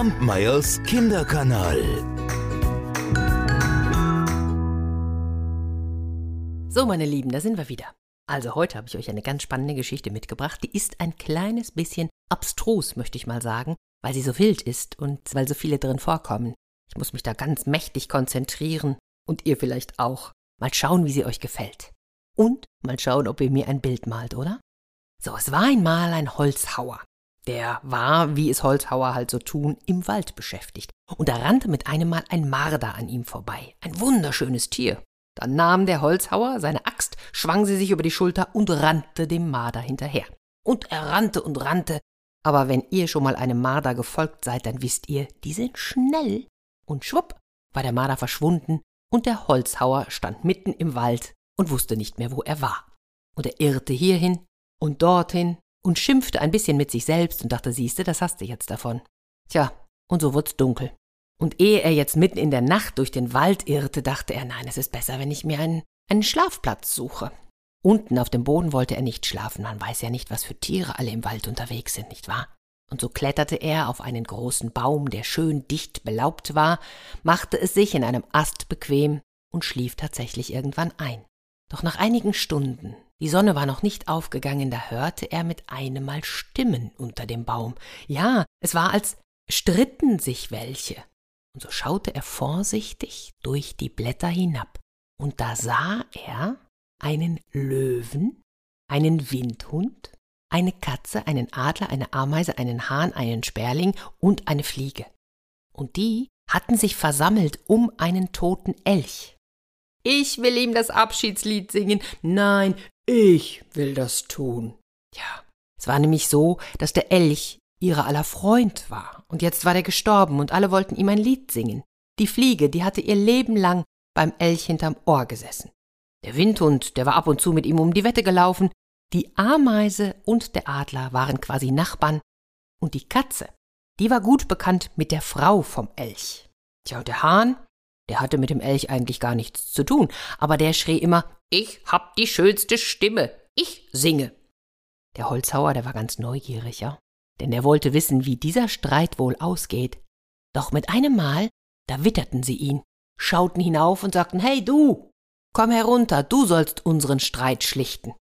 Kampmeyers Kinderkanal. So, meine Lieben, da sind wir wieder. Also heute habe ich euch eine ganz spannende Geschichte mitgebracht. Die ist ein kleines bisschen abstrus, möchte ich mal sagen, weil sie so wild ist und weil so viele drin vorkommen. Ich muss mich da ganz mächtig konzentrieren und ihr vielleicht auch. Mal schauen, wie sie euch gefällt. Und mal schauen, ob ihr mir ein Bild malt, oder? So, es war einmal ein Holzhauer. Der war, wie es Holzhauer halt so tun, im Wald beschäftigt. Und da rannte mit einem Mal ein Marder an ihm vorbei. Ein wunderschönes Tier. Dann nahm der Holzhauer seine Axt, schwang sie sich über die Schulter und rannte dem Marder hinterher. Und er rannte und rannte, aber wenn ihr schon mal einem Marder gefolgt seid, dann wisst ihr, die sind schnell. Und schwupp war der Marder verschwunden und der Holzhauer stand mitten im Wald und wusste nicht mehr, wo er war. Und er irrte hierhin und dorthin und schimpfte ein bisschen mit sich selbst und dachte, siehste, das hast du jetzt davon. Tja, und so wurd's dunkel. Und ehe er jetzt mitten in der Nacht durch den Wald irrte, dachte er, nein, es ist besser, wenn ich mir einen, einen Schlafplatz suche. Unten auf dem Boden wollte er nicht schlafen, man weiß ja nicht, was für Tiere alle im Wald unterwegs sind, nicht wahr? Und so kletterte er auf einen großen Baum, der schön dicht belaubt war, machte es sich in einem Ast bequem und schlief tatsächlich irgendwann ein. Doch nach einigen Stunden, die Sonne war noch nicht aufgegangen, da hörte er mit einem Mal Stimmen unter dem Baum. Ja, es war, als stritten sich welche. Und so schaute er vorsichtig durch die Blätter hinab, und da sah er einen Löwen, einen Windhund, eine Katze, einen Adler, eine Ameise, einen Hahn, einen Sperling und eine Fliege. Und die hatten sich versammelt um einen toten Elch. Ich will ihm das Abschiedslied singen. Nein, ich will das tun. Ja, es war nämlich so, dass der Elch ihrer aller Freund war, und jetzt war der gestorben, und alle wollten ihm ein Lied singen. Die Fliege, die hatte ihr Leben lang beim Elch hinterm Ohr gesessen. Der Windhund, der war ab und zu mit ihm um die Wette gelaufen, die Ameise und der Adler waren quasi Nachbarn, und die Katze, die war gut bekannt mit der Frau vom Elch. Tja, und der Hahn, der hatte mit dem Elch eigentlich gar nichts zu tun, aber der schrie immer Ich hab die schönste Stimme, ich singe. Der Holzhauer, der war ganz neugierig, ja, denn er wollte wissen, wie dieser Streit wohl ausgeht. Doch mit einem Mal, da witterten sie ihn, schauten hinauf und sagten Hey du, komm herunter, du sollst unseren Streit schlichten.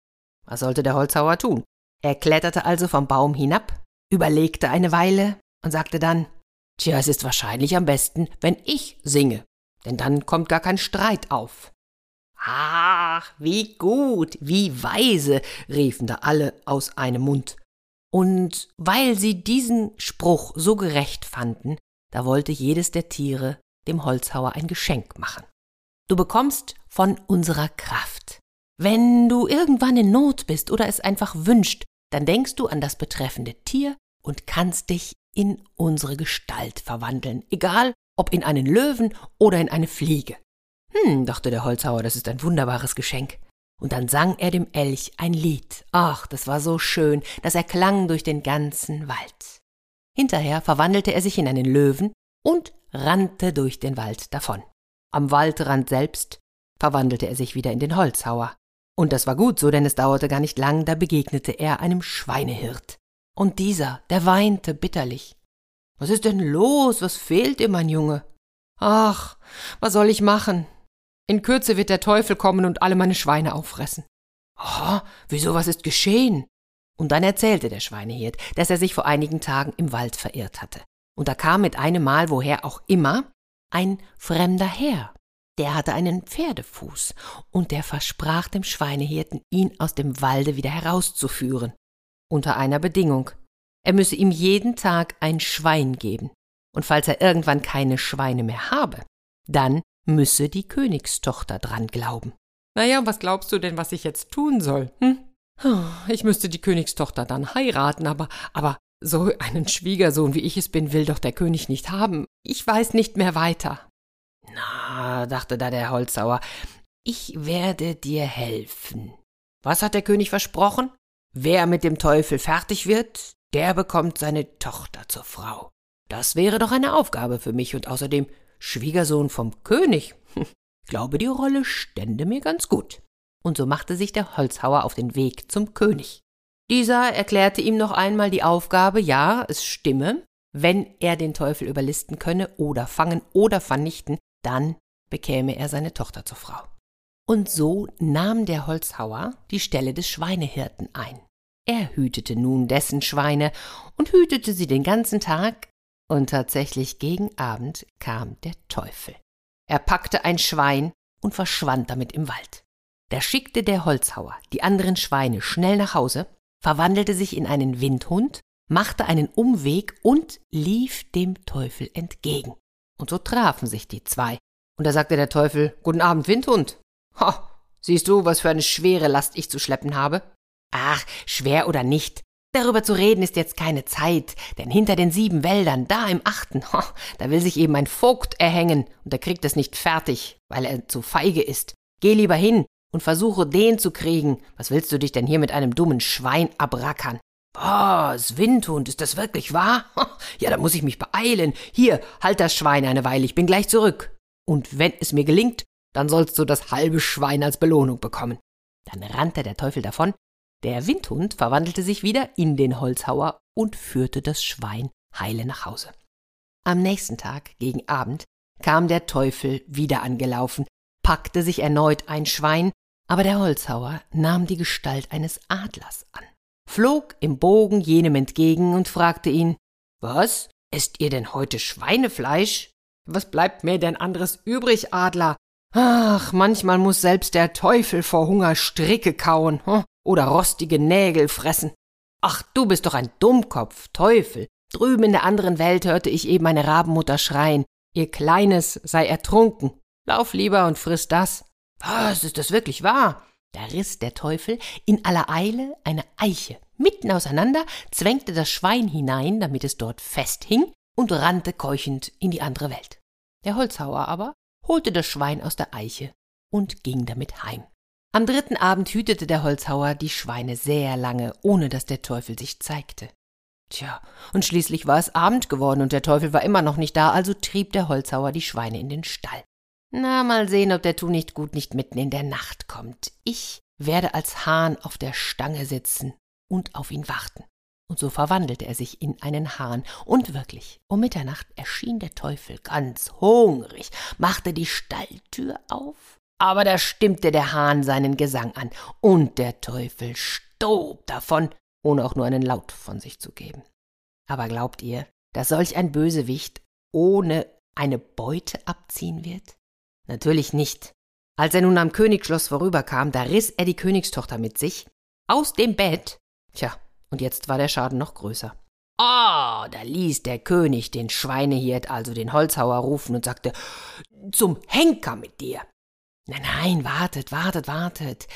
Was sollte der Holzhauer tun? Er kletterte also vom Baum hinab, überlegte eine Weile und sagte dann Tja, es ist wahrscheinlich am besten, wenn ich singe denn dann kommt gar kein Streit auf. Ach, wie gut, wie weise, riefen da alle aus einem Mund. Und weil sie diesen Spruch so gerecht fanden, da wollte jedes der Tiere dem Holzhauer ein Geschenk machen. Du bekommst von unserer Kraft. Wenn du irgendwann in Not bist oder es einfach wünscht, dann denkst du an das betreffende Tier und kannst dich in unsere Gestalt verwandeln, egal ob in einen Löwen oder in eine Fliege. Hm, dachte der Holzhauer, das ist ein wunderbares Geschenk. Und dann sang er dem Elch ein Lied. Ach, das war so schön, das erklang durch den ganzen Wald. Hinterher verwandelte er sich in einen Löwen und rannte durch den Wald davon. Am Waldrand selbst verwandelte er sich wieder in den Holzhauer. Und das war gut so, denn es dauerte gar nicht lang, da begegnete er einem Schweinehirt. Und dieser, der weinte bitterlich. Was ist denn los? Was fehlt dir, mein Junge? Ach, was soll ich machen? In Kürze wird der Teufel kommen und alle meine Schweine auffressen. Oh, wieso, was ist geschehen? Und dann erzählte der Schweinehirt, dass er sich vor einigen Tagen im Wald verirrt hatte. Und da kam mit einem Mal, woher auch immer, ein fremder Herr. Der hatte einen Pferdefuß, und der versprach dem Schweinehirten, ihn aus dem Walde wieder herauszuführen. Unter einer Bedingung, er müsse ihm jeden Tag ein Schwein geben, und falls er irgendwann keine Schweine mehr habe, dann müsse die Königstochter dran glauben. Na ja, was glaubst du denn, was ich jetzt tun soll? Hm? Ich müsste die Königstochter dann heiraten, aber, aber so einen Schwiegersohn wie ich es bin, will doch der König nicht haben. Ich weiß nicht mehr weiter. Na, dachte da der Holzhauer, ich werde dir helfen. Was hat der König versprochen? Wer mit dem Teufel fertig wird, der bekommt seine Tochter zur Frau. Das wäre doch eine Aufgabe für mich und außerdem Schwiegersohn vom König. Ich glaube, die Rolle stände mir ganz gut. Und so machte sich der Holzhauer auf den Weg zum König. Dieser erklärte ihm noch einmal die Aufgabe, ja, es stimme, wenn er den Teufel überlisten könne oder fangen oder vernichten, dann bekäme er seine Tochter zur Frau. Und so nahm der Holzhauer die Stelle des Schweinehirten ein. Er hütete nun dessen Schweine und hütete sie den ganzen Tag, und tatsächlich gegen Abend kam der Teufel. Er packte ein Schwein und verschwand damit im Wald. Da schickte der Holzhauer die anderen Schweine schnell nach Hause, verwandelte sich in einen Windhund, machte einen Umweg und lief dem Teufel entgegen. Und so trafen sich die zwei. Und da sagte der Teufel, Guten Abend, Windhund. Ha, siehst du, was für eine schwere Last ich zu schleppen habe? Ach, schwer oder nicht. Darüber zu reden ist jetzt keine Zeit, denn hinter den sieben Wäldern, da im achten, da will sich eben ein Vogt erhängen und er kriegt es nicht fertig, weil er zu feige ist. Geh lieber hin und versuche den zu kriegen. Was willst du dich denn hier mit einem dummen Schwein abrackern? Was, Windhund, ist das wirklich wahr? Ja, da muss ich mich beeilen. Hier, halt das Schwein eine Weile, ich bin gleich zurück. Und wenn es mir gelingt, dann sollst du das halbe Schwein als Belohnung bekommen. Dann rannte der Teufel davon, der Windhund verwandelte sich wieder in den Holzhauer und führte das Schwein heile nach Hause. Am nächsten Tag, gegen Abend, kam der Teufel wieder angelaufen, packte sich erneut ein Schwein, aber der Holzhauer nahm die Gestalt eines Adlers an, flog im Bogen jenem entgegen und fragte ihn Was? Esst ihr denn heute Schweinefleisch? Was bleibt mir denn anderes übrig, Adler? Ach, manchmal muss selbst der Teufel vor Hunger Stricke kauen hm? Oder rostige Nägel fressen. Ach, du bist doch ein Dummkopf, Teufel. Drüben in der anderen Welt hörte ich eben eine Rabenmutter schreien, ihr Kleines sei ertrunken. Lauf lieber und friss das. Was, ist das wirklich wahr? Da riss der Teufel in aller Eile eine Eiche mitten auseinander, zwängte das Schwein hinein, damit es dort festhing, und rannte keuchend in die andere Welt. Der Holzhauer aber holte das Schwein aus der Eiche und ging damit heim. Am dritten Abend hütete der Holzhauer die Schweine sehr lange, ohne dass der Teufel sich zeigte. Tja, und schließlich war es Abend geworden und der Teufel war immer noch nicht da, also trieb der Holzhauer die Schweine in den Stall. Na, mal sehen, ob der Tu nicht gut nicht mitten in der Nacht kommt. Ich werde als Hahn auf der Stange sitzen und auf ihn warten. Und so verwandelte er sich in einen Hahn, und wirklich, um Mitternacht erschien der Teufel ganz hungrig, machte die Stalltür auf, aber da stimmte der Hahn seinen Gesang an, und der Teufel stob davon, ohne auch nur einen Laut von sich zu geben. Aber glaubt ihr, dass solch ein Bösewicht ohne eine Beute abziehen wird? Natürlich nicht. Als er nun am Königsschloss vorüberkam, da riss er die Königstochter mit sich aus dem Bett. Tja, und jetzt war der Schaden noch größer. Ah, oh, da ließ der König den Schweinehirt, also den Holzhauer, rufen und sagte, zum Henker mit dir. Nein, nein, wartet, wartet, wartet.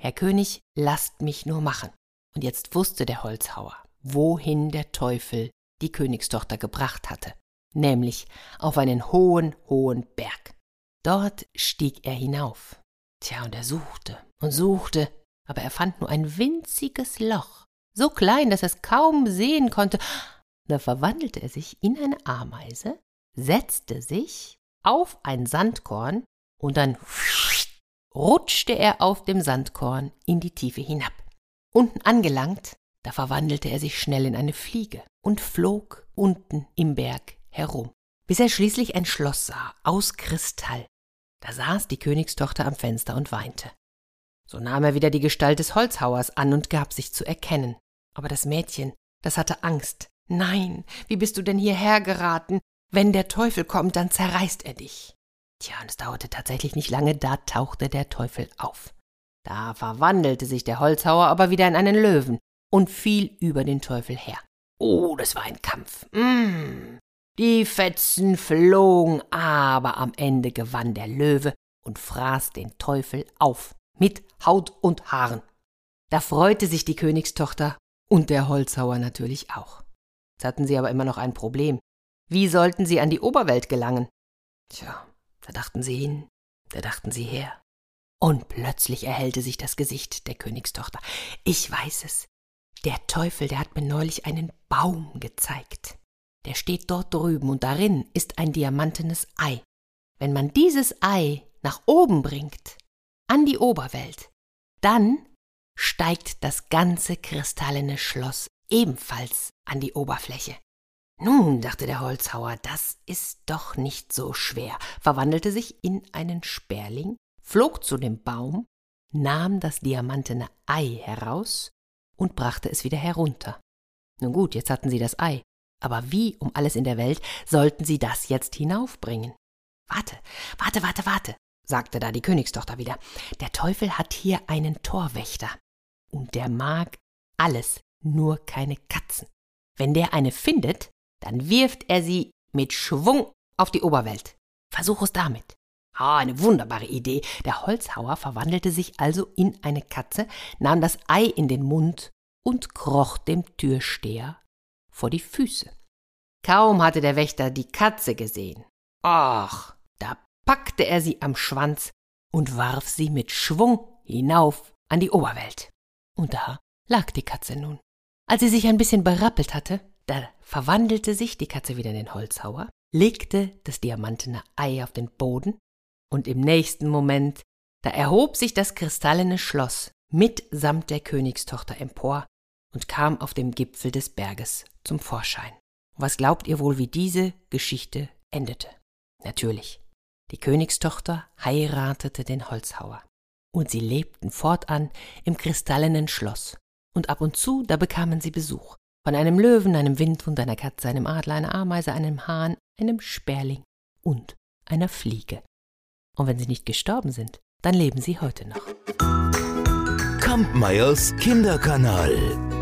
Herr König, lasst mich nur machen. Und jetzt wusste der Holzhauer, wohin der Teufel die Königstochter gebracht hatte, nämlich auf einen hohen, hohen Berg. Dort stieg er hinauf. Tja, und er suchte und suchte, aber er fand nur ein winziges Loch so klein, dass er es kaum sehen konnte. Da verwandelte er sich in eine Ameise, setzte sich auf ein Sandkorn und dann rutschte er auf dem Sandkorn in die Tiefe hinab. Unten angelangt, da verwandelte er sich schnell in eine Fliege und flog unten im Berg herum, bis er schließlich ein Schloss sah aus Kristall. Da saß die Königstochter am Fenster und weinte. So nahm er wieder die Gestalt des Holzhauers an und gab sich zu erkennen. Aber das Mädchen, das hatte Angst. Nein, wie bist du denn hierher geraten? Wenn der Teufel kommt, dann zerreißt er dich. Tja, und es dauerte tatsächlich nicht lange, da tauchte der Teufel auf. Da verwandelte sich der Holzhauer aber wieder in einen Löwen und fiel über den Teufel her. Oh, das war ein Kampf. Mmh. Die Fetzen flogen, aber am Ende gewann der Löwe und fraß den Teufel auf, mit Haut und Haaren. Da freute sich die Königstochter und der Holzhauer natürlich auch. Jetzt hatten sie aber immer noch ein Problem. Wie sollten sie an die Oberwelt gelangen? Tja, da dachten sie hin, da dachten sie her. Und plötzlich erhellte sich das Gesicht der Königstochter. Ich weiß es. Der Teufel, der hat mir neulich einen Baum gezeigt. Der steht dort drüben und darin ist ein diamantenes Ei. Wenn man dieses Ei nach oben bringt, an die Oberwelt, dann steigt das ganze kristallene Schloss ebenfalls an die Oberfläche. Nun, dachte der Holzhauer, das ist doch nicht so schwer, verwandelte sich in einen Sperling, flog zu dem Baum, nahm das diamantene Ei heraus und brachte es wieder herunter. Nun gut, jetzt hatten sie das Ei, aber wie um alles in der Welt sollten sie das jetzt hinaufbringen? Warte, warte, warte, warte, sagte da die Königstochter wieder. Der Teufel hat hier einen Torwächter. Und der mag alles, nur keine Katzen. Wenn der eine findet, dann wirft er sie mit Schwung auf die Oberwelt. Versuch es damit. Ah, eine wunderbare Idee. Der Holzhauer verwandelte sich also in eine Katze, nahm das Ei in den Mund und kroch dem Türsteher vor die Füße. Kaum hatte der Wächter die Katze gesehen. Ach, da packte er sie am Schwanz und warf sie mit Schwung hinauf an die Oberwelt. Und da lag die Katze nun. Als sie sich ein bisschen berappelt hatte, da verwandelte sich die Katze wieder in den Holzhauer, legte das diamantene Ei auf den Boden, und im nächsten Moment, da erhob sich das kristallene Schloss mitsamt der Königstochter empor und kam auf dem Gipfel des Berges zum Vorschein. was glaubt ihr wohl, wie diese Geschichte endete? Natürlich. Die Königstochter heiratete den Holzhauer. Und sie lebten fortan im kristallenen Schloss. Und ab und zu, da bekamen sie Besuch. Von einem Löwen, einem Windhund, einer Katze, einem Adler, einer Ameise, einem Hahn, einem Sperling und einer Fliege. Und wenn sie nicht gestorben sind, dann leben sie heute noch. Kampmeyers Kinderkanal.